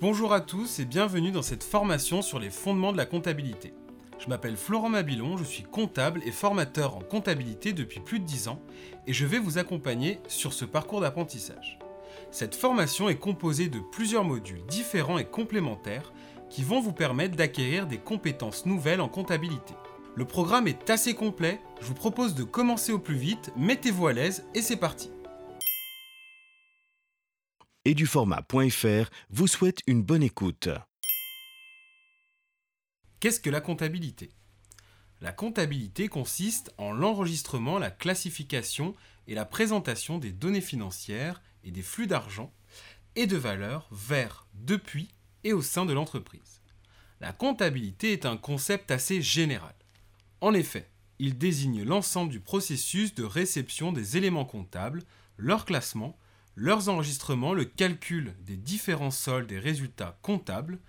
Bonjour à tous et bienvenue dans cette formation sur les fondements de la comptabilité. Je m'appelle Florent Mabilon, je suis comptable et formateur en comptabilité depuis plus de 10 ans et je vais vous accompagner sur ce parcours d'apprentissage. Cette formation est composée de plusieurs modules différents et complémentaires qui vont vous permettre d'acquérir des compétences nouvelles en comptabilité. Le programme est assez complet, je vous propose de commencer au plus vite, mettez-vous à l'aise et c'est parti. Eduformat.fr vous souhaite une bonne écoute. Qu'est-ce que la comptabilité? La comptabilité consiste en l'enregistrement, la classification et la présentation des données financières et des flux d'argent et de valeur vers, depuis et au sein de l'entreprise. La comptabilité est un concept assez général. En effet, il désigne l'ensemble du processus de réception des éléments comptables, leur classement, leurs enregistrements, le calcul des différents soldes et résultats comptables,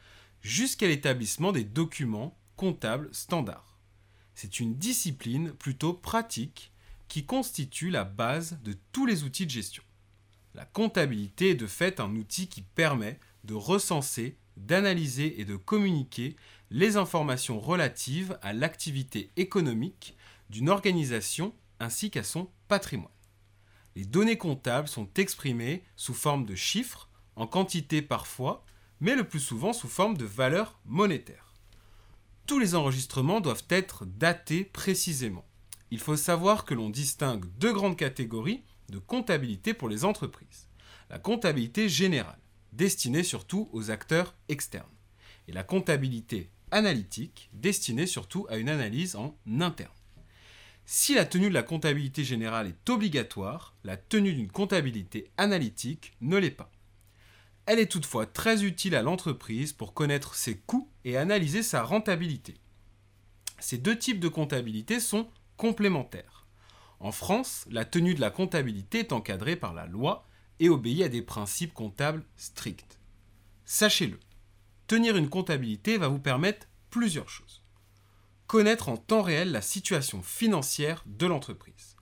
jusqu'à l'établissement des documents comptables standards. C'est une discipline plutôt pratique qui constitue la base de tous les outils de gestion. La comptabilité est de fait un outil qui permet de recenser, d'analyser et de communiquer les informations relatives à l'activité économique d'une organisation ainsi qu'à son patrimoine. Les données comptables sont exprimées sous forme de chiffres, en quantité parfois, mais le plus souvent sous forme de valeurs monétaires. Tous les enregistrements doivent être datés précisément. Il faut savoir que l'on distingue deux grandes catégories de comptabilité pour les entreprises. La comptabilité générale, destinée surtout aux acteurs externes, et la comptabilité analytique, destinée surtout à une analyse en interne. Si la tenue de la comptabilité générale est obligatoire, la tenue d'une comptabilité analytique ne l'est pas. Elle est toutefois très utile à l'entreprise pour connaître ses coûts et analyser sa rentabilité. Ces deux types de comptabilité sont complémentaires. En France, la tenue de la comptabilité est encadrée par la loi et obéit à des principes comptables stricts. Sachez-le, tenir une comptabilité va vous permettre plusieurs choses. Connaître en temps réel la situation financière de l'entreprise.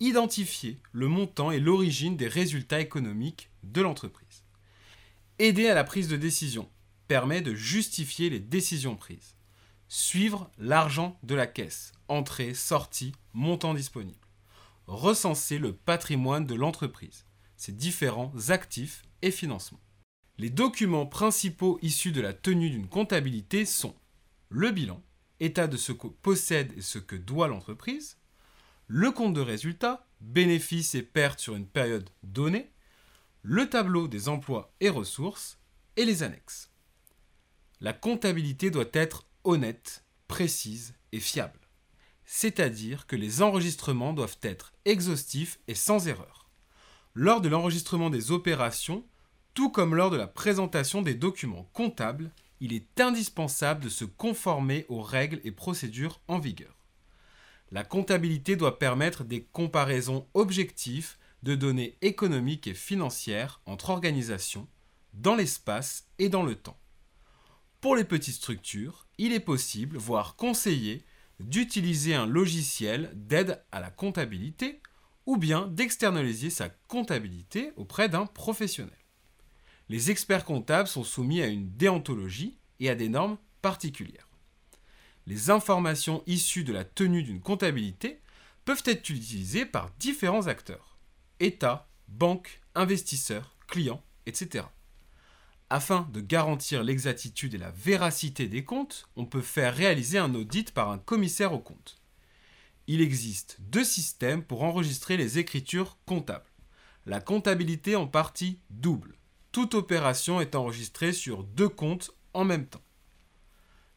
Identifier le montant et l'origine des résultats économiques de l'entreprise. Aider à la prise de décision permet de justifier les décisions prises. Suivre l'argent de la caisse, entrée, sortie, montant disponible. Recenser le patrimoine de l'entreprise, ses différents actifs et financements. Les documents principaux issus de la tenue d'une comptabilité sont le bilan, état de ce que possède et ce que doit l'entreprise, le compte de résultat, bénéfices et pertes sur une période donnée, le tableau des emplois et ressources, et les annexes. La comptabilité doit être honnête, précise et fiable. C'est-à-dire que les enregistrements doivent être exhaustifs et sans erreur. Lors de l'enregistrement des opérations, tout comme lors de la présentation des documents comptables, il est indispensable de se conformer aux règles et procédures en vigueur. La comptabilité doit permettre des comparaisons objectives de données économiques et financières entre organisations, dans l'espace et dans le temps. Pour les petites structures, il est possible, voire conseillé, d'utiliser un logiciel d'aide à la comptabilité ou bien d'externaliser sa comptabilité auprès d'un professionnel les experts comptables sont soumis à une déontologie et à des normes particulières. Les informations issues de la tenue d'une comptabilité peuvent être utilisées par différents acteurs État, banques, investisseurs, clients, etc. Afin de garantir l'exactitude et la véracité des comptes, on peut faire réaliser un audit par un commissaire aux comptes. Il existe deux systèmes pour enregistrer les écritures comptables. La comptabilité en partie double toute opération est enregistrée sur deux comptes en même temps.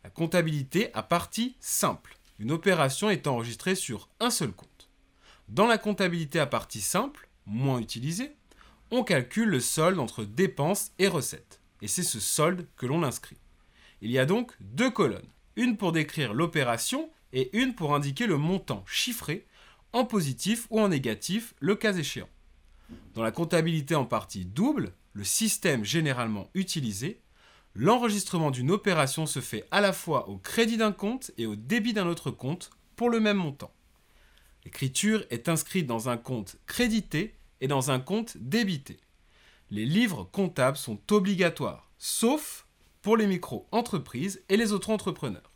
La comptabilité à partie simple. Une opération est enregistrée sur un seul compte. Dans la comptabilité à partie simple, moins utilisée, on calcule le solde entre dépenses et recettes. Et c'est ce solde que l'on inscrit. Il y a donc deux colonnes, une pour décrire l'opération et une pour indiquer le montant chiffré, en positif ou en négatif, le cas échéant. Dans la comptabilité en partie double, le système généralement utilisé, l'enregistrement d'une opération se fait à la fois au crédit d'un compte et au débit d'un autre compte pour le même montant. L'écriture est inscrite dans un compte crédité et dans un compte débité. Les livres comptables sont obligatoires. sauf pour les micro-entreprises et les auto-entrepreneurs.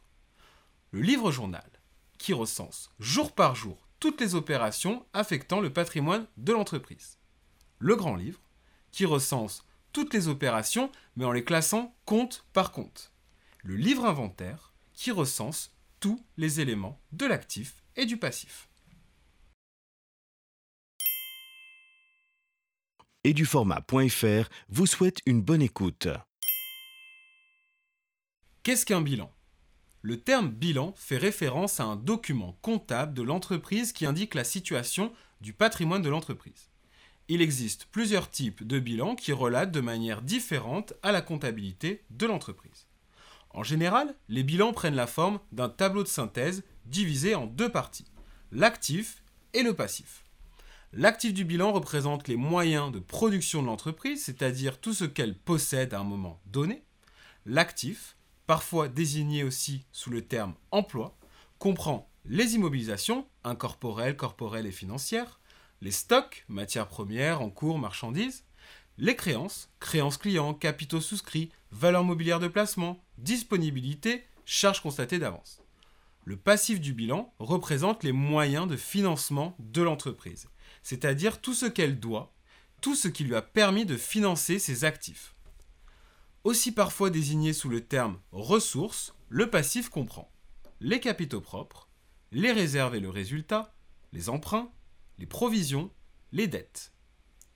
Le livre journal, qui recense jour par jour toutes les opérations affectant le patrimoine de l'entreprise. Le grand livre, qui recense toutes les opérations mais en les classant compte par compte. Le livre inventaire, qui recense tous les éléments de l'actif et du passif. et du format.fr vous souhaite une bonne écoute. Qu'est-ce qu'un bilan? Le terme bilan fait référence à un document comptable de l'entreprise qui indique la situation du patrimoine de l'entreprise. Il existe plusieurs types de bilans qui relatent de manière différente à la comptabilité de l'entreprise. En général, les bilans prennent la forme d'un tableau de synthèse divisé en deux parties, l'actif et le passif. L'actif du bilan représente les moyens de production de l'entreprise, c'est-à-dire tout ce qu'elle possède à un moment donné. L'actif, parfois désigné aussi sous le terme emploi, comprend les immobilisations, incorporelles, corporelles et financières, les stocks, matières premières, en cours, marchandises, les créances, créances clients, capitaux souscrits, valeurs mobilières de placement, disponibilité, charges constatées d'avance. Le passif du bilan représente les moyens de financement de l'entreprise c'est-à-dire tout ce qu'elle doit, tout ce qui lui a permis de financer ses actifs. Aussi parfois désigné sous le terme ressources, le passif comprend les capitaux propres, les réserves et le résultat, les emprunts, les provisions, les dettes.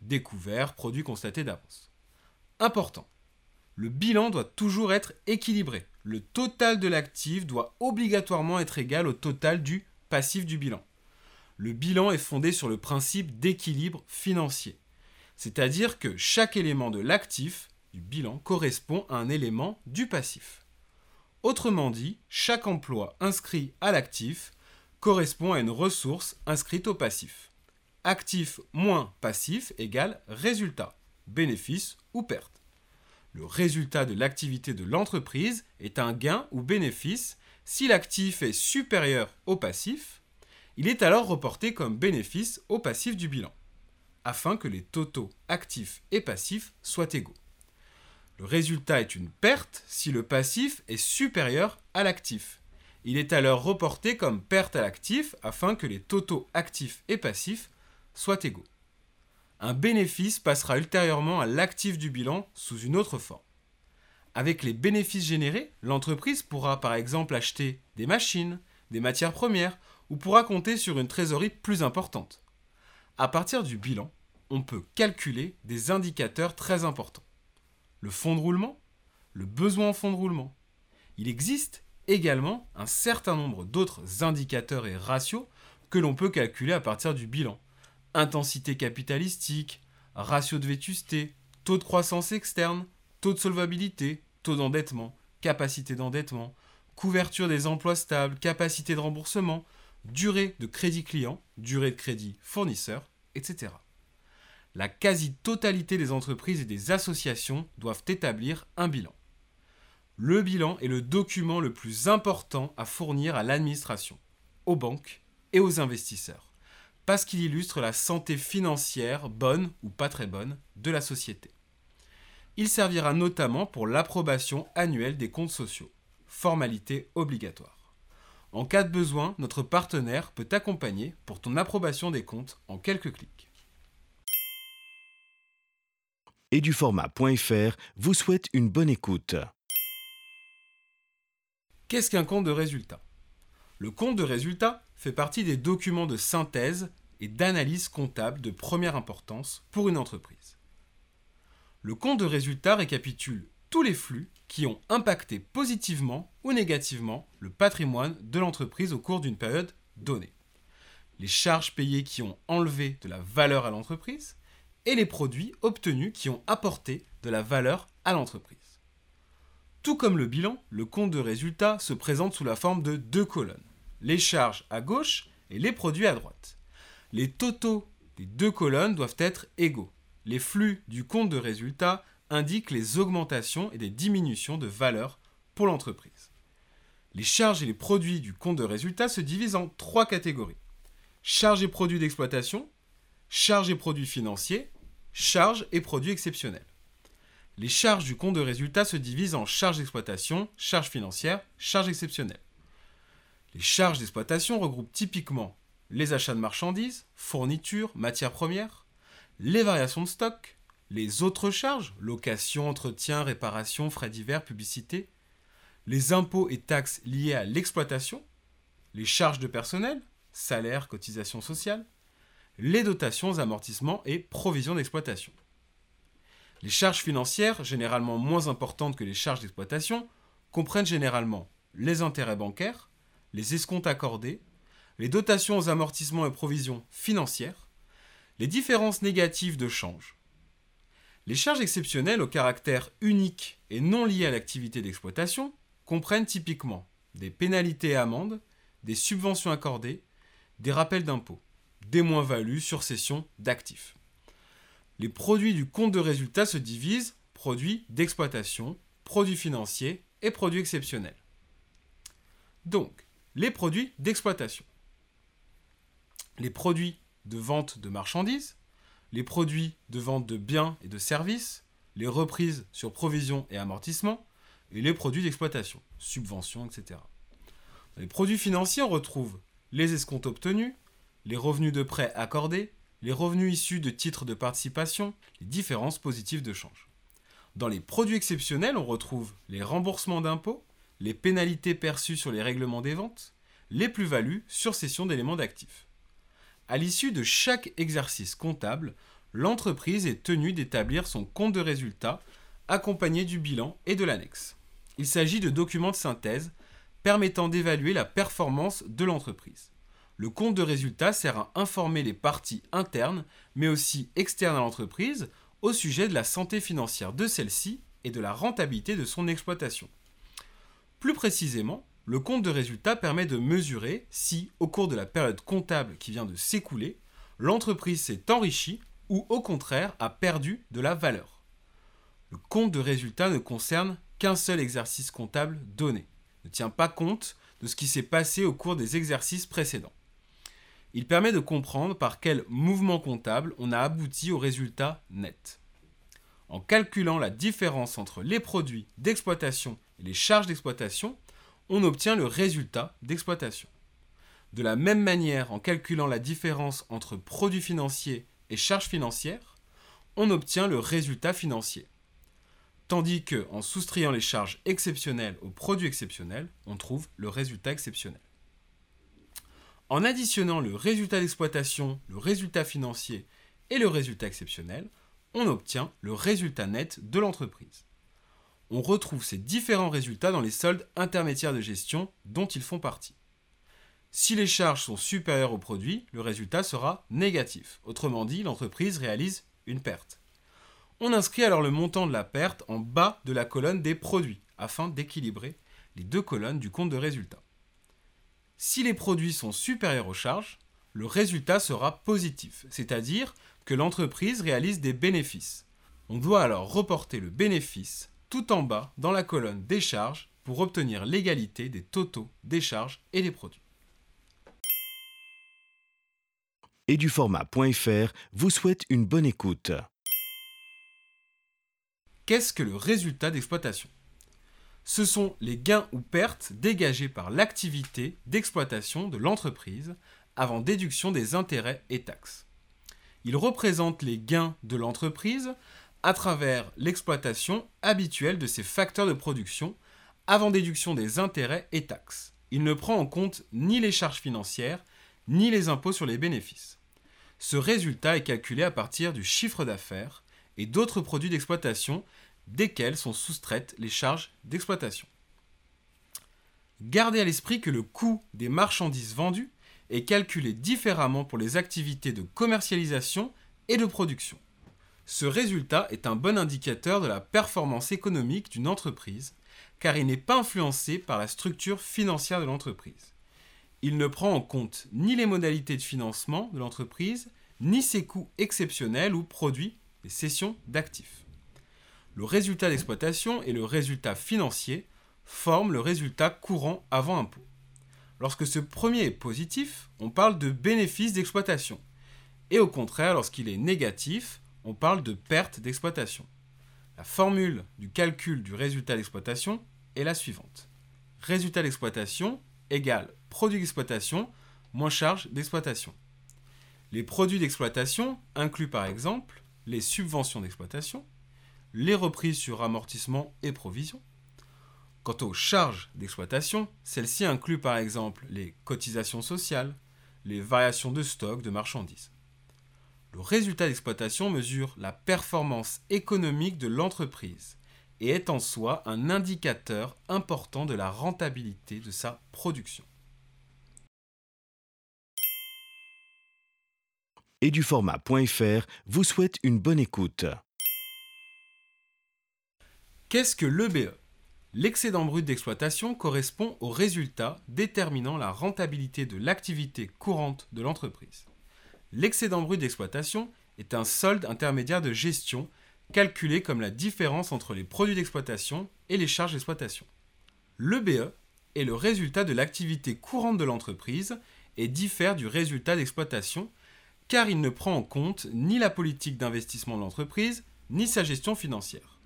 Découverts, produits constatés d'avance. Important. Le bilan doit toujours être équilibré. Le total de l'actif doit obligatoirement être égal au total du passif du bilan le bilan est fondé sur le principe d'équilibre financier. C'est-à-dire que chaque élément de l'actif du bilan correspond à un élément du passif. Autrement dit, chaque emploi inscrit à l'actif correspond à une ressource inscrite au passif. Actif moins passif égale résultat, bénéfice ou perte. Le résultat de l'activité de l'entreprise est un gain ou bénéfice si l'actif est supérieur au passif il est alors reporté comme bénéfice au passif du bilan, afin que les totaux actifs et passifs soient égaux. Le résultat est une perte si le passif est supérieur à l'actif. Il est alors reporté comme perte à l'actif afin que les totaux actifs et passifs soient égaux. Un bénéfice passera ultérieurement à l'actif du bilan sous une autre forme. Avec les bénéfices générés, l'entreprise pourra par exemple acheter des machines, des matières premières ou pourra compter sur une trésorerie plus importante. À partir du bilan, on peut calculer des indicateurs très importants. Le fonds de roulement, le besoin en fonds de roulement. Il existe également un certain nombre d'autres indicateurs et ratios que l'on peut calculer à partir du bilan. Intensité capitalistique, ratio de vétusté, taux de croissance externe, taux de solvabilité, taux d'endettement, capacité d'endettement, couverture des emplois stables, capacité de remboursement, durée de crédit client, durée de crédit fournisseur, etc. La quasi-totalité des entreprises et des associations doivent établir un bilan. Le bilan est le document le plus important à fournir à l'administration, aux banques et aux investisseurs, parce qu'il illustre la santé financière, bonne ou pas très bonne, de la société. Il servira notamment pour l'approbation annuelle des comptes sociaux, formalité obligatoire. En cas de besoin, notre partenaire peut t'accompagner pour ton approbation des comptes en quelques clics. Et du format.fr vous souhaite une bonne écoute. Qu'est-ce qu'un compte de résultat? Le compte de résultat fait partie des documents de synthèse et d'analyse comptable de première importance pour une entreprise. Le compte de résultat récapitule tous les flux qui ont impacté positivement ou négativement le patrimoine de l'entreprise au cours d'une période donnée. Les charges payées qui ont enlevé de la valeur à l'entreprise et les produits obtenus qui ont apporté de la valeur à l'entreprise. Tout comme le bilan, le compte de résultat se présente sous la forme de deux colonnes. Les charges à gauche et les produits à droite. Les totaux des deux colonnes doivent être égaux. Les flux du compte de résultat indique les augmentations et les diminutions de valeur pour l'entreprise. Les charges et les produits du compte de résultat se divisent en trois catégories. Charges et produits d'exploitation, charges et produits financiers, charges et produits exceptionnels. les charges du compte de résultat se divisent en charges d'exploitation, charges financières, charges exceptionnelles. Les charges d'exploitation regroupent typiquement les achats de marchandises, fournitures, matières premières, les variations de stock, les autres charges, location, entretien, réparation, frais divers, publicité, les impôts et taxes liés à l'exploitation, les charges de personnel, salaires, cotisations sociales, les dotations, amortissements et provisions d'exploitation. Les charges financières, généralement moins importantes que les charges d'exploitation, comprennent généralement les intérêts bancaires, les escomptes accordés, les dotations aux amortissements et provisions financières, les différences négatives de change. Les charges exceptionnelles au caractère unique et non liées à l'activité d'exploitation comprennent typiquement des pénalités et amendes, des subventions accordées, des rappels d'impôts, des moins-values sur cession d'actifs. Les produits du compte de résultat se divisent produits d'exploitation, produits financiers et produits exceptionnels. Donc, les produits d'exploitation. Les produits de vente de marchandises, les produits de vente de biens et de services, les reprises sur provisions et amortissements, et les produits d'exploitation, subventions, etc. Dans les produits financiers, on retrouve les escomptes obtenus, les revenus de prêts accordés, les revenus issus de titres de participation, les différences positives de change. Dans les produits exceptionnels, on retrouve les remboursements d'impôts, les pénalités perçues sur les règlements des ventes, les plus-values sur cession d'éléments d'actifs. À l'issue de chaque exercice comptable, l'entreprise est tenue d'établir son compte de résultat accompagné du bilan et de l'annexe. Il s'agit de documents de synthèse permettant d'évaluer la performance de l'entreprise. Le compte de résultat sert à informer les parties internes, mais aussi externes à l'entreprise, au sujet de la santé financière de celle-ci et de la rentabilité de son exploitation. Plus précisément, le compte de résultat permet de mesurer si, au cours de la période comptable qui vient de s'écouler, l'entreprise s'est enrichie ou au contraire a perdu de la valeur. Le compte de résultat ne concerne qu'un seul exercice comptable donné, ne tient pas compte de ce qui s'est passé au cours des exercices précédents. Il permet de comprendre par quel mouvement comptable on a abouti au résultat net. En calculant la différence entre les produits d'exploitation les charges d'exploitation, on obtient le résultat d'exploitation. De la même manière, en calculant la différence entre produits financiers et charges financières, on obtient le résultat financier. Tandis que, en soustrayant les charges exceptionnelles aux produits exceptionnels, on trouve le résultat exceptionnel. En additionnant le résultat d'exploitation, le résultat financier et le résultat exceptionnel, on obtient le résultat net de l'entreprise. On retrouve ces différents résultats dans les soldes intermédiaires de gestion dont ils font partie. Si les charges sont supérieures aux produits, le résultat sera négatif. Autrement dit, l'entreprise réalise une perte. On inscrit alors le montant de la perte en bas de la colonne des produits afin d'équilibrer les deux colonnes du compte de résultat. Si les produits sont supérieurs aux charges, le résultat sera positif, c'est-à-dire que l'entreprise réalise des bénéfices. On doit alors reporter le bénéfice tout en bas dans la colonne des charges pour obtenir l'égalité des totaux des charges et des produits. Et du format.fr vous souhaite une bonne écoute. Qu'est-ce que le résultat d'exploitation? Ce sont les gains ou pertes dégagés par l'activité d'exploitation de l'entreprise avant déduction des intérêts et taxes. Il représente les gains de l'entreprise à travers l'exploitation habituelle de ses facteurs de production avant déduction des intérêts et taxes. Il ne prend en compte ni les charges financières ni les impôts sur les bénéfices. Ce résultat est calculé à partir du chiffre d'affaires et d'autres produits d'exploitation desquels sont soustraites les charges d'exploitation. Gardez à l'esprit que le coût des marchandises vendues est calculé différemment pour les activités de commercialisation et de production. Ce résultat est un bon indicateur de la performance économique d'une entreprise car il n'est pas influencé par la structure financière de l'entreprise. Il ne prend en compte ni les modalités de financement de l'entreprise, ni ses coûts exceptionnels ou produits les cessions d'actifs. Le résultat d'exploitation et le résultat financier forment le résultat courant avant impôt. Lorsque ce premier est positif, on parle de bénéfice d'exploitation. Et au contraire, lorsqu'il est négatif, on parle de perte d'exploitation. La formule du calcul du résultat d'exploitation est la suivante. Résultat d'exploitation égale produit d'exploitation moins charge d'exploitation. Les produits d'exploitation incluent par exemple les subventions d'exploitation, les reprises sur amortissement et provisions. Quant aux charges d'exploitation, celles-ci incluent par exemple les cotisations sociales, les variations de stock de marchandises. Le résultat d'exploitation mesure la performance économique de l'entreprise et est en soi un indicateur important de la rentabilité de sa production. et du format.fr vous souhaite une bonne écoute. Qu'est-ce que l'EBE L'excédent brut d'exploitation correspond au résultat déterminant la rentabilité de l'activité courante de l'entreprise. L'excédent brut d'exploitation est un solde intermédiaire de gestion calculé comme la différence entre les produits d'exploitation et les charges d'exploitation. L'EBE est le résultat de l'activité courante de l'entreprise et diffère du résultat d'exploitation car il ne prend en compte ni la politique d'investissement de l'entreprise, ni sa gestion financière.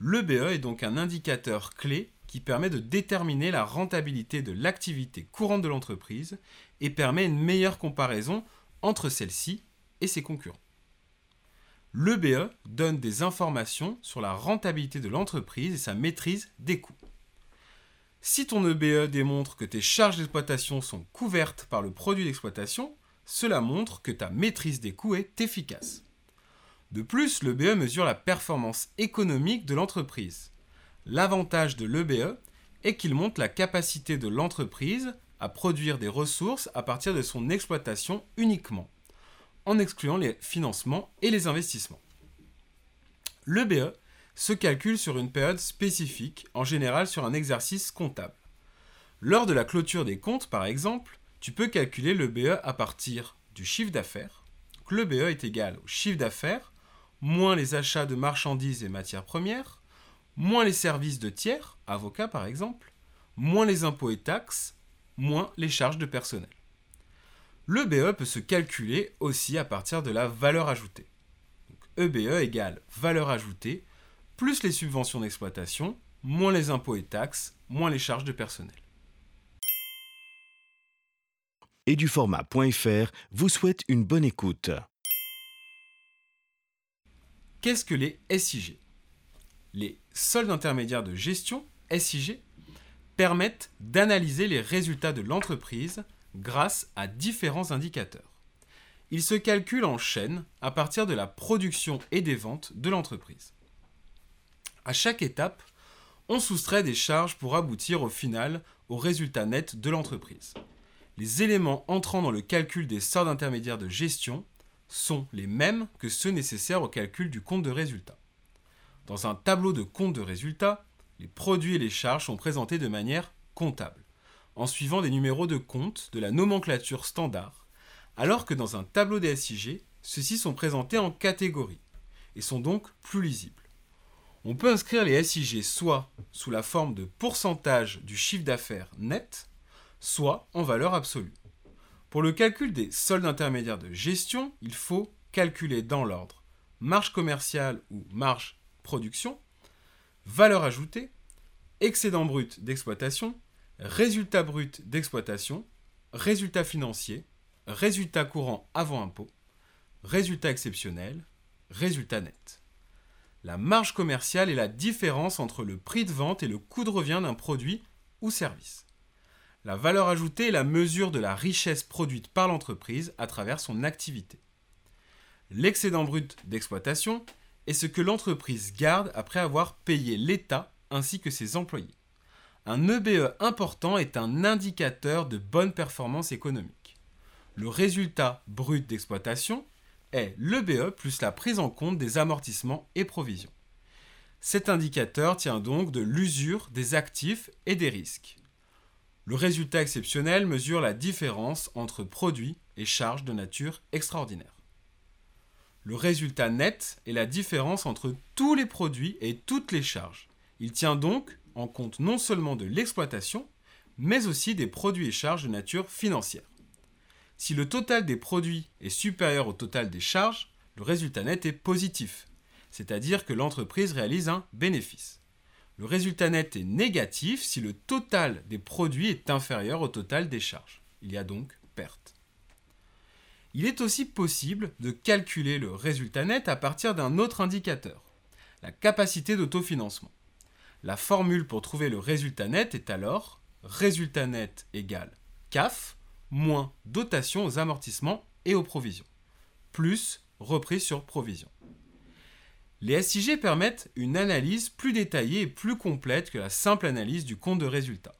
L'EBE est donc un indicateur clé qui permet de déterminer la rentabilité de l'activité courante de l'entreprise et permet une meilleure comparaison entre celle-ci et ses concurrents. L'EBE donne des informations sur la rentabilité de l'entreprise et sa maîtrise des coûts. Si ton EBE démontre que tes charges d'exploitation sont couvertes par le produit d'exploitation, cela montre que ta maîtrise des coûts est efficace. De plus, l'EBE mesure la performance économique de l'entreprise. L'avantage de l'EBE est qu'il montre la capacité de l'entreprise à produire des ressources à partir de son exploitation uniquement, en excluant les financements et les investissements. L'EBE se calcule sur une période spécifique, en général sur un exercice comptable. Lors de la clôture des comptes, par exemple, tu peux calculer le BE à partir du chiffre d'affaires. Le BE est égal au chiffre d'affaires moins les achats de marchandises et matières premières, moins les services de tiers, avocats par exemple, moins les impôts et taxes, moins les charges de personnel. Le BE peut se calculer aussi à partir de la valeur ajoutée. EBE égale valeur ajoutée plus les subventions d'exploitation, moins les impôts et taxes, moins les charges de personnel et du format.fr vous souhaite une bonne écoute. Qu'est-ce que les SIG Les soldes intermédiaires de gestion, SIG, permettent d'analyser les résultats de l'entreprise grâce à différents indicateurs. Ils se calculent en chaîne à partir de la production et des ventes de l'entreprise. À chaque étape, on soustrait des charges pour aboutir au final au résultat net de l'entreprise les éléments entrant dans le calcul des sorts intermédiaires de gestion sont les mêmes que ceux nécessaires au calcul du compte de résultat. Dans un tableau de compte de résultat, les produits et les charges sont présentés de manière comptable, en suivant des numéros de compte de la nomenclature standard, alors que dans un tableau des SIG, ceux-ci sont présentés en catégories et sont donc plus lisibles. On peut inscrire les SIG soit sous la forme de pourcentage du chiffre d'affaires net, soit en valeur absolue. Pour le calcul des soldes intermédiaires de gestion, il faut calculer dans l'ordre marge commerciale ou marge production, valeur ajoutée, excédent brut d'exploitation, résultat brut d'exploitation, résultat financier, résultat courant avant impôt, résultat exceptionnel, résultat net. La marge commerciale est la différence entre le prix de vente et le coût de revient d'un produit ou service. La valeur ajoutée est la mesure de la richesse produite par l'entreprise à travers son activité. L'excédent brut d'exploitation est ce que l'entreprise garde après avoir payé l'État ainsi que ses employés. Un EBE important est un indicateur de bonne performance économique. Le résultat brut d'exploitation est l'EBE plus la prise en compte des amortissements et provisions. Cet indicateur tient donc de l'usure des actifs et des risques. Le résultat exceptionnel mesure la différence entre produits et charges de nature extraordinaire. Le résultat net est la différence entre tous les produits et toutes les charges. Il tient donc en compte non seulement de l'exploitation, mais aussi des produits et charges de nature financière. Si le total des produits est supérieur au total des charges, le résultat net est positif. c'est-à-dire que l'entreprise réalise un bénéfice. Le résultat net est négatif si le total des produits est inférieur au total des charges. Il y a donc. Il est aussi possible de calculer le résultat net à partir d'un autre indicateur, la capacité d'autofinancement. La formule pour trouver le résultat net est alors résultat net égale CAF moins dotation aux amortissements et aux provisions, plus reprise sur provision. Les SIG permettent une analyse plus détaillée et plus complète que la simple analyse du compte de résultat.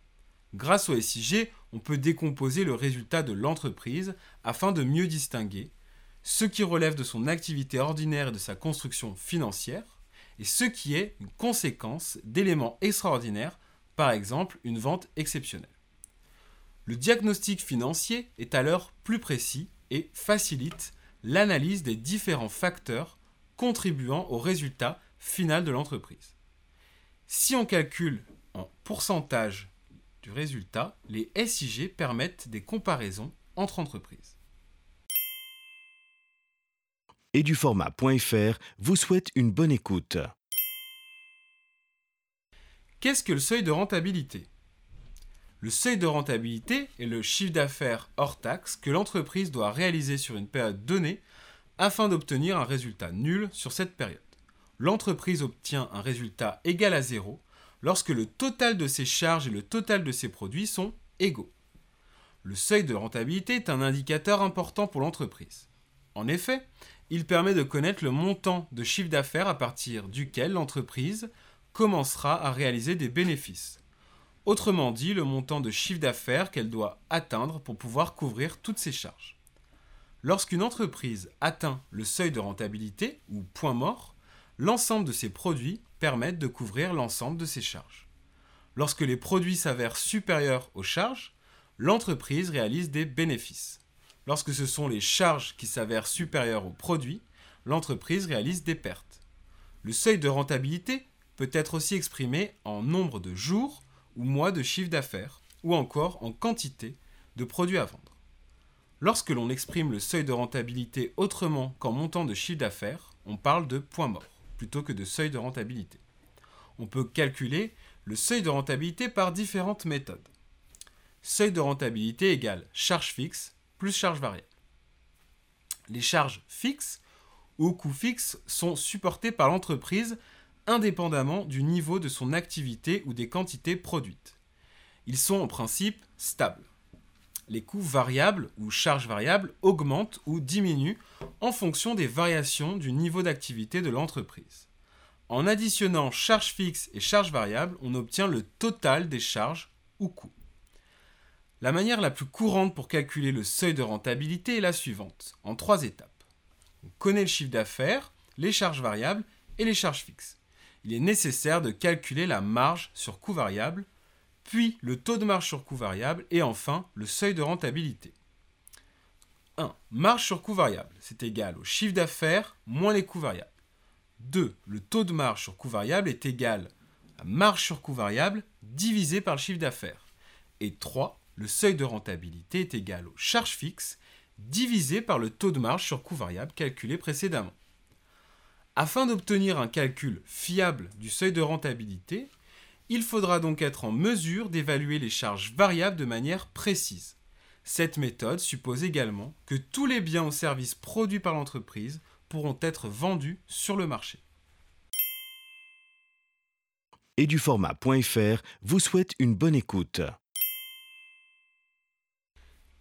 Grâce au SIG, on peut décomposer le résultat de l'entreprise afin de mieux distinguer ce qui relève de son activité ordinaire et de sa construction financière, et ce qui est une conséquence d'éléments extraordinaires, par exemple une vente exceptionnelle. Le diagnostic financier est alors plus précis et facilite l'analyse des différents facteurs contribuant au résultat final de l'entreprise. Si on calcule en pourcentage du résultat, les SIG permettent des comparaisons entre entreprises. Et du format.fr vous souhaite une bonne écoute. Qu'est-ce que le seuil de rentabilité? Le seuil de rentabilité est le chiffre d'affaires hors taxe que l'entreprise doit réaliser sur une période donnée afin d'obtenir un résultat nul sur cette période. L'entreprise obtient un résultat égal à zéro lorsque le total de ses charges et le total de ses produits sont égaux. Le seuil de rentabilité est un indicateur important pour l'entreprise. En effet, il permet de connaître le montant de chiffre d'affaires à partir duquel l'entreprise commencera à réaliser des bénéfices. Autrement dit, le montant de chiffre d'affaires qu'elle doit atteindre pour pouvoir couvrir toutes ses charges. Lorsqu'une entreprise atteint le seuil de rentabilité, ou point mort, l'ensemble de ses produits permettent de couvrir l'ensemble de ses charges. Lorsque les produits s'avèrent supérieurs aux charges, l'entreprise réalise des bénéfices. Lorsque ce sont les charges qui s'avèrent supérieures aux produits, l'entreprise réalise des pertes. Le seuil de rentabilité peut être aussi exprimé en nombre de jours ou mois de chiffre d'affaires, ou encore en quantité de produits à vendre. Lorsque l'on exprime le seuil de rentabilité autrement qu'en montant de chiffre d'affaires, on parle de point mort plutôt que de seuil de rentabilité. On peut calculer le seuil de rentabilité par différentes méthodes. Seuil de rentabilité égale charge fixe plus charge variable. Les charges fixes ou coûts fixes sont supportés par l'entreprise indépendamment du niveau de son activité ou des quantités produites. Ils sont en principe stables les coûts variables ou charges variables augmentent ou diminuent en fonction des variations du niveau d'activité de l'entreprise. En additionnant charges fixes et charges variables, on obtient le total des charges ou coûts. La manière la plus courante pour calculer le seuil de rentabilité est la suivante, en trois étapes. On connaît le chiffre d'affaires, les charges variables et les charges fixes. Il est nécessaire de calculer la marge sur coût variable puis le taux de marge sur coût variable et enfin le seuil de rentabilité. 1. Marge sur coût variable, c'est égal au chiffre d'affaires moins les coûts variables. 2. Le taux de marge sur coût variable est égal à marge sur coût variable divisé par le chiffre d'affaires. Et 3. Le seuil de rentabilité est égal aux charges fixes divisé par le taux de marge sur coût variable calculé précédemment. Afin d'obtenir un calcul fiable du seuil de rentabilité, il faudra donc être en mesure d'évaluer les charges variables de manière précise. Cette méthode suppose également que tous les biens ou services produits par l'entreprise pourront être vendus sur le marché. Et du format.fr vous souhaite une bonne écoute.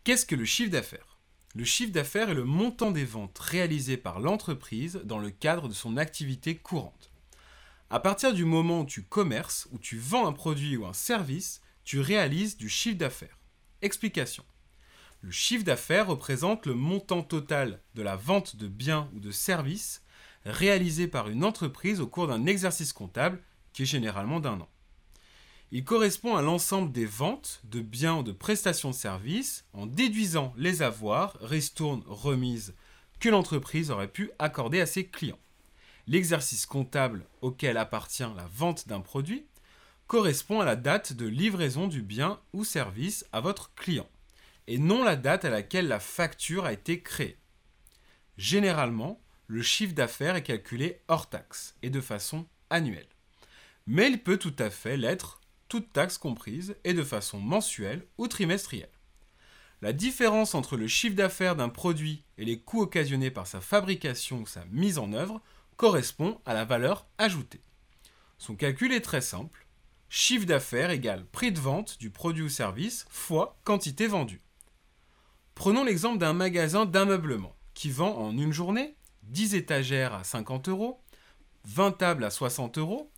Qu'est-ce que le chiffre d'affaires? Le chiffre d'affaires est le montant des ventes réalisées par l'entreprise dans le cadre de son activité courante. À partir du moment où tu commerces, où tu vends un produit ou un service, tu réalises du chiffre d'affaires. Explication. Le chiffre d'affaires représente le montant total de la vente de biens ou de services réalisé par une entreprise au cours d'un exercice comptable qui est généralement d'un an. Il correspond à l'ensemble des ventes de biens ou de prestations de services en déduisant les avoirs, ristournes, remises que l'entreprise aurait pu accorder à ses clients l'exercice comptable auquel appartient la vente d'un produit correspond à la date de livraison du bien ou service à votre client, et non la date à laquelle la facture a été créée. Généralement, le chiffre d'affaires est calculé hors taxe et de façon annuelle. Mais il peut tout à fait l'être, toute taxe comprise, et de façon mensuelle ou trimestrielle. La différence entre le chiffre d'affaires d'un produit et les coûts occasionnés par sa fabrication ou sa mise en œuvre correspond à la valeur ajoutée. Son calcul est très simple. Chiffre d'affaires égale prix de vente du produit ou service fois quantité vendue. Prenons l'exemple d'un magasin d'ameublement qui vend en une journée 10 étagères à 50 euros, 20 tables à 60 euros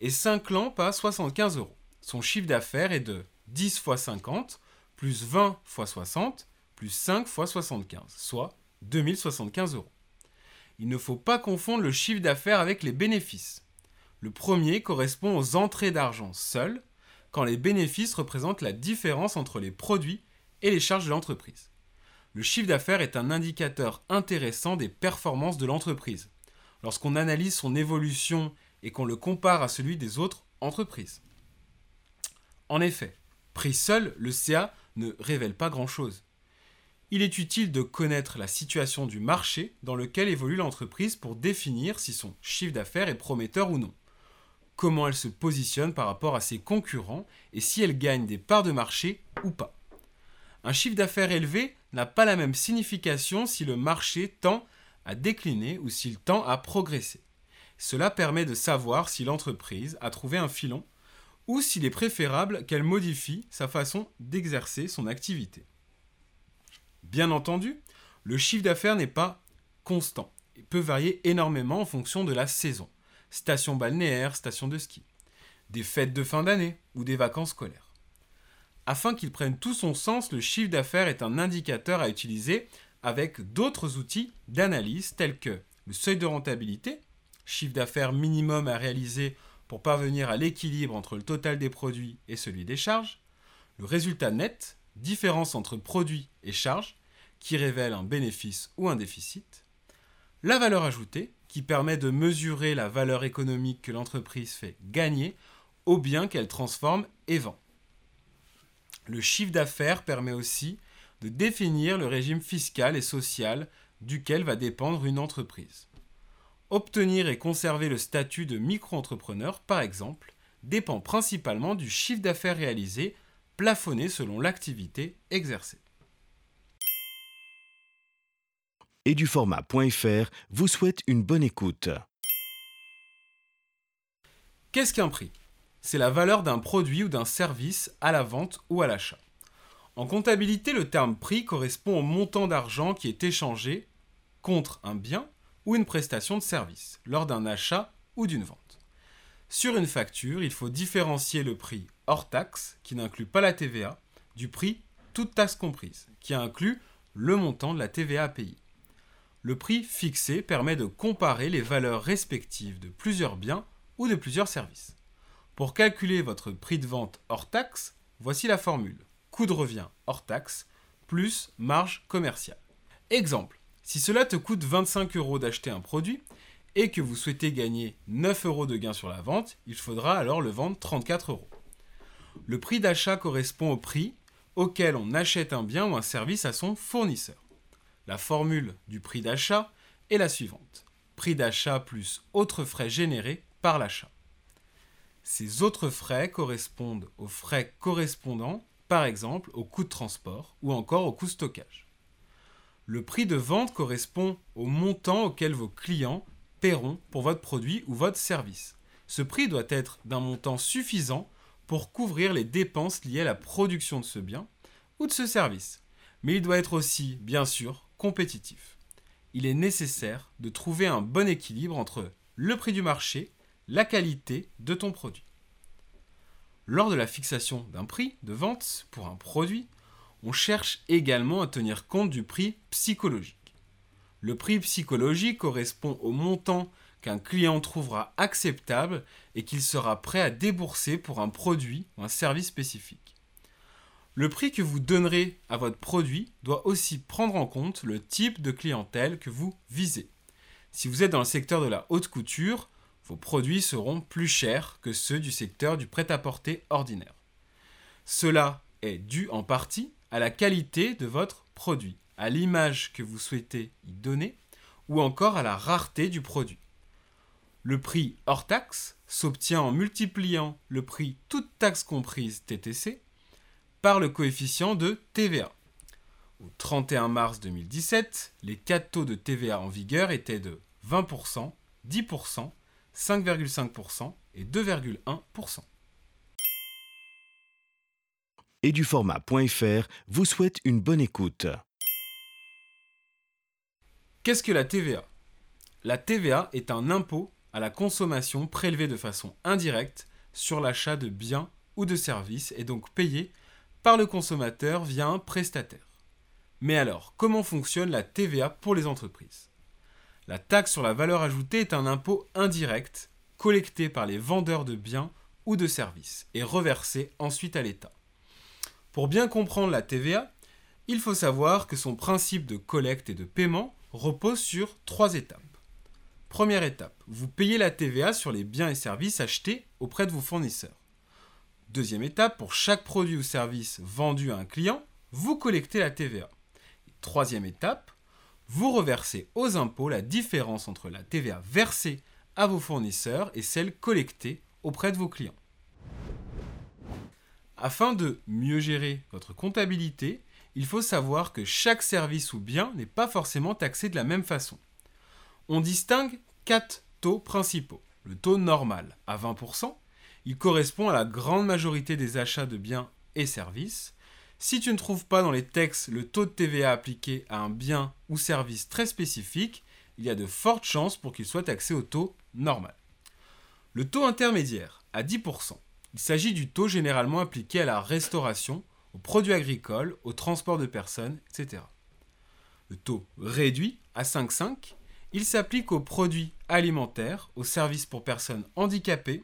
et 5 lampes à 75 euros. Son chiffre d'affaires est de 10 fois 50 plus 20 fois 60 plus 5 fois 75, soit 2075 euros. Il ne faut pas confondre le chiffre d'affaires avec les bénéfices. Le premier correspond aux entrées d'argent seules, quand les bénéfices représentent la différence entre les produits et les charges de l'entreprise. Le chiffre d'affaires est un indicateur intéressant des performances de l'entreprise, lorsqu'on analyse son évolution et qu'on le compare à celui des autres entreprises. En effet, pris seul, le CA ne révèle pas grand-chose. Il est utile de connaître la situation du marché dans lequel évolue l'entreprise pour définir si son chiffre d'affaires est prometteur ou non, comment elle se positionne par rapport à ses concurrents et si elle gagne des parts de marché ou pas. Un chiffre d'affaires élevé n'a pas la même signification si le marché tend à décliner ou s'il tend à progresser. Cela permet de savoir si l'entreprise a trouvé un filon ou s'il est préférable qu'elle modifie sa façon d'exercer son activité. Bien entendu, le chiffre d'affaires n'est pas constant et peut varier énormément en fonction de la saison. Station balnéaire, station de ski, des fêtes de fin d'année ou des vacances scolaires. Afin qu'il prenne tout son sens, le chiffre d'affaires est un indicateur à utiliser avec d'autres outils d'analyse tels que le seuil de rentabilité, chiffre d'affaires minimum à réaliser pour parvenir à l'équilibre entre le total des produits et celui des charges, le résultat net, différence entre produits et charges, qui révèle un bénéfice ou un déficit, la valeur ajoutée, qui permet de mesurer la valeur économique que l'entreprise fait gagner au bien qu'elle transforme et vend. Le chiffre d'affaires permet aussi de définir le régime fiscal et social duquel va dépendre une entreprise. Obtenir et conserver le statut de micro-entrepreneur, par exemple, dépend principalement du chiffre d'affaires réalisé, plafonné selon l'activité exercée. Et du format.fr vous souhaite une bonne écoute. Qu'est-ce qu'un prix? C'est la valeur d'un produit ou d'un service à la vente ou à l'achat. En comptabilité, le terme prix correspond au montant d'argent qui est échangé contre un bien ou une prestation de service lors d'un achat ou d'une vente. Sur une facture, il faut différencier le prix hors taxe, qui n'inclut pas la TVA, du prix toute taxe comprise, qui inclut le montant de la TVA à. Le prix fixé permet de comparer les valeurs respectives de plusieurs biens ou de plusieurs services. Pour calculer votre prix de vente hors taxe, voici la formule coût de revient hors taxe plus marge commerciale. Exemple, si cela te coûte 25 euros d'acheter un produit et que vous souhaitez gagner 9 euros de gain sur la vente, il faudra alors le vendre 34 euros. Le prix d'achat correspond au prix auquel on achète un bien ou un service à son fournisseur. La formule du prix d'achat est la suivante. Prix d'achat plus autres frais générés par l'achat. Ces autres frais correspondent aux frais correspondants par exemple au coût de transport ou encore au coût de stockage. Le prix de vente correspond au montant auquel vos clients paieront pour votre produit ou votre service. Ce prix doit être d'un montant suffisant pour couvrir les dépenses liées à la production de ce bien ou de ce service. Mais il doit être aussi, bien sûr, compétitif. Il est nécessaire de trouver un bon équilibre entre le prix du marché, la qualité de ton produit. Lors de la fixation d'un prix de vente pour un produit, on cherche également à tenir compte du prix psychologique. Le prix psychologique correspond au montant qu'un client trouvera acceptable et qu'il sera prêt à débourser pour un produit ou un service spécifique. Le prix que vous donnerez à votre produit doit aussi prendre en compte le type de clientèle que vous visez. Si vous êtes dans le secteur de la haute couture, vos produits seront plus chers que ceux du secteur du prêt-à-porter ordinaire. Cela est dû en partie à la qualité de votre produit, à l'image que vous souhaitez y donner, ou encore à la rareté du produit. Le prix hors taxe s'obtient en multipliant le prix toute taxe comprise TTC par le coefficient de TVA. Au 31 mars 2017, les quatre taux de TVA en vigueur étaient de 20%, 10%, 5,5% et 2,1%. Et du format.fr vous souhaite une bonne écoute. Qu'est-ce que la TVA La TVA est un impôt à la consommation prélevé de façon indirecte sur l'achat de biens ou de services et donc payé par le consommateur via un prestataire. Mais alors, comment fonctionne la TVA pour les entreprises? La taxe sur la valeur ajoutée est un impôt indirect collecté par les vendeurs de biens ou de services et reversé ensuite à l'État. Pour bien comprendre la TVA, il faut savoir que son principe de collecte et de paiement repose sur trois étapes. Première étape, vous payez la TVA sur les biens et services achetés auprès de vos fournisseurs. Deuxième étape, pour chaque produit ou service vendu à un client, vous collectez la TVA. Troisième étape, vous reversez aux impôts la différence entre la TVA versée à vos fournisseurs et celle collectée auprès de vos clients. Afin de mieux gérer votre comptabilité, il faut savoir que chaque service ou bien n'est pas forcément taxé de la même façon. On distingue quatre taux principaux. Le taux normal à 20%, il correspond à la grande majorité des achats de biens et services. Si tu ne trouves pas dans les textes le taux de TVA appliqué à un bien ou service très spécifique, il y a de fortes chances pour qu'il soit taxé au taux normal. Le taux intermédiaire, à 10%, il s'agit du taux généralement appliqué à la restauration, aux produits agricoles, au transport de personnes, etc. Le taux réduit, à 5,5, il s'applique aux produits alimentaires, aux services pour personnes handicapées,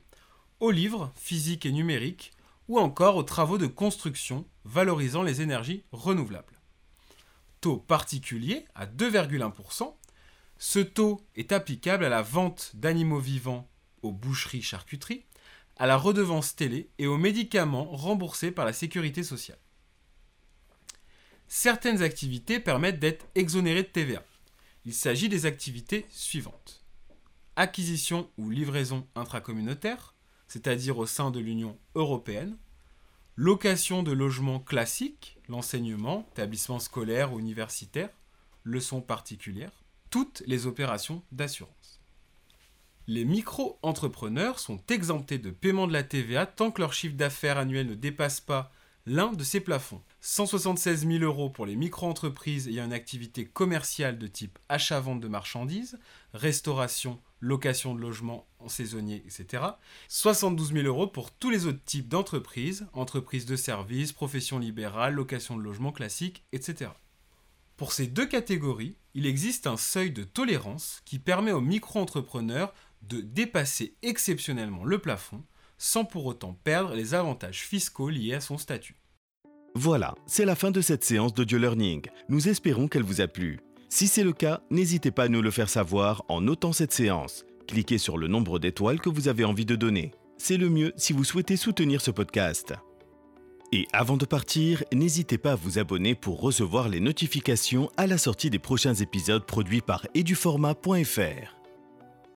aux livres physiques et numériques, ou encore aux travaux de construction valorisant les énergies renouvelables. Taux particulier à 2,1%, ce taux est applicable à la vente d'animaux vivants aux boucheries-charcuteries, à la redevance télé et aux médicaments remboursés par la sécurité sociale. Certaines activités permettent d'être exonérées de TVA. Il s'agit des activités suivantes. Acquisition ou livraison intracommunautaire, c'est-à-dire au sein de l'Union européenne, location de logements classiques, l'enseignement, établissement scolaire ou universitaire, leçons particulières, toutes les opérations d'assurance. Les micro-entrepreneurs sont exemptés de paiement de la TVA tant que leur chiffre d'affaires annuel ne dépasse pas l'un de ces plafonds. 176 000 euros pour les micro-entreprises ayant une activité commerciale de type achat-vente de marchandises, restauration, location de logements en saisonnier, etc. 72 000 euros pour tous les autres types d'entreprises, entreprises de services, professions libérales, location de logements classiques, etc. Pour ces deux catégories, il existe un seuil de tolérance qui permet aux micro-entrepreneurs de dépasser exceptionnellement le plafond sans pour autant perdre les avantages fiscaux liés à son statut. Voilà, c'est la fin de cette séance d'audio learning. Nous espérons qu'elle vous a plu. Si c'est le cas, n'hésitez pas à nous le faire savoir en notant cette séance. Cliquez sur le nombre d'étoiles que vous avez envie de donner. C'est le mieux si vous souhaitez soutenir ce podcast. Et avant de partir, n'hésitez pas à vous abonner pour recevoir les notifications à la sortie des prochains épisodes produits par eduformat.fr.